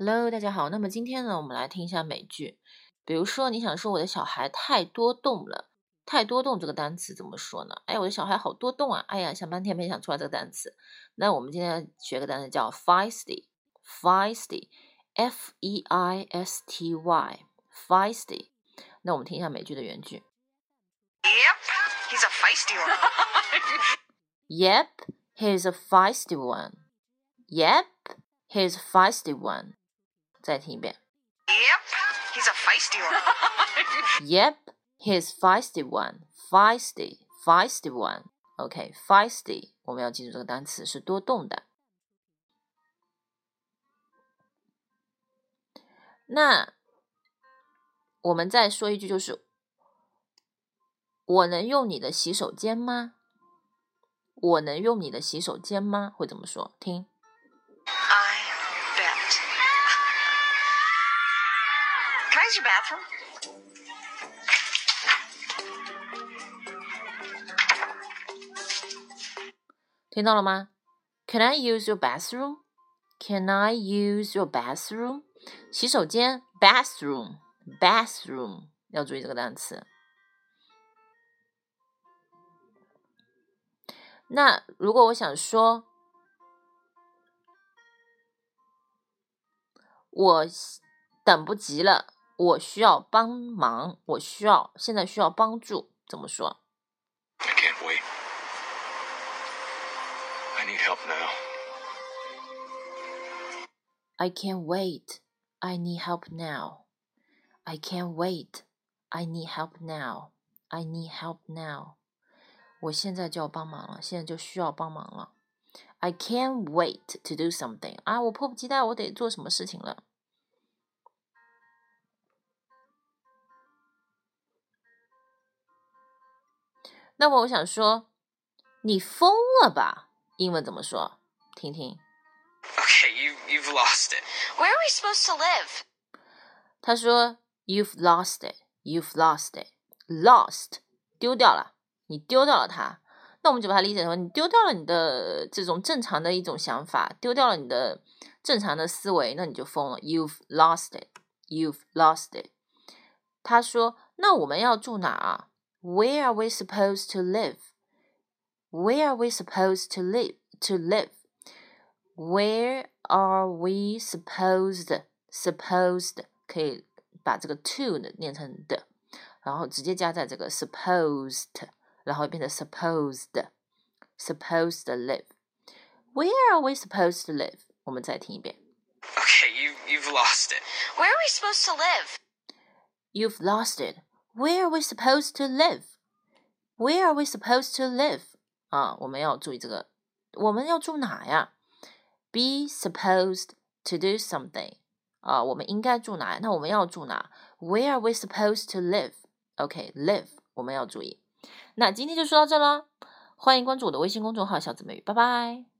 Hello，大家好。那么今天呢，我们来听一下美剧。比如说，你想说我的小孩太多动了，太多动这个单词怎么说呢？哎，我的小孩好多动啊！哎呀，想半天没想出来这个单词。那我们今天学个单词叫 feisty，feisty，f e i s t y，feisty。那我们听一下美剧的原句。Yep, he's a feisty one. Yep, he's a feisty one. Yep, he's a feisty one. 再听一遍。Yep, he's a feisty one. Yep, he's feisty one. Feisty, feisty one. OK, feisty，我们要记住这个单词是多动的。那我们再说一句，就是我能用你的洗手间吗？我能用你的洗手间吗？会怎么说？听。Can I use your bathroom? 听到了吗？Can I use your bathroom? Can I use your bathroom? 洗手间 bathroom bathroom 要注意这个单词。那如果我想说，我等不及了，我需要帮忙，我需要现在需要帮助，怎么说？ I can't wait. I need help now. I can't wait. I need help now. I can't wait. I need help now. I need help now. 我现在就要帮忙了，现在就需要帮忙了。I can't wait to do something. 啊，我迫不及待，我得做什么事情了。 那么我想说，你疯了吧？英文怎么说？听听。Okay, you you've lost it. Where are we supposed to live? 他说：“You've lost it. You've lost it. Lost，丢掉了，你丢掉了它。那我们就把它理解成你丢掉了你的这种正常的一种想法，丢掉了你的正常的思维，那你就疯了。You've lost it. You've lost it。”他说：“那我们要住哪啊 ？Where are we supposed to live? Where are we supposed to live? To live? Where are we supposed supposed 可以把这个 to 呢念成的，然后直接加在这个 supposed，然后变成 supposed supposed to live。Where are we supposed to live？我们再听一遍。 Okay, you you've lost it. Where are we supposed to live? You've lost it. Where are we supposed to live? Where are we supposed to live? 啊，我们要注意这个，我们要住哪呀？Be supposed to do something. 啊，我们应该住哪？那我们要住哪？Where are we supposed to live? OK，live、我们要注意。那今天就说到这了，欢迎关注我的微信公众号“小姊妹语”，拜拜。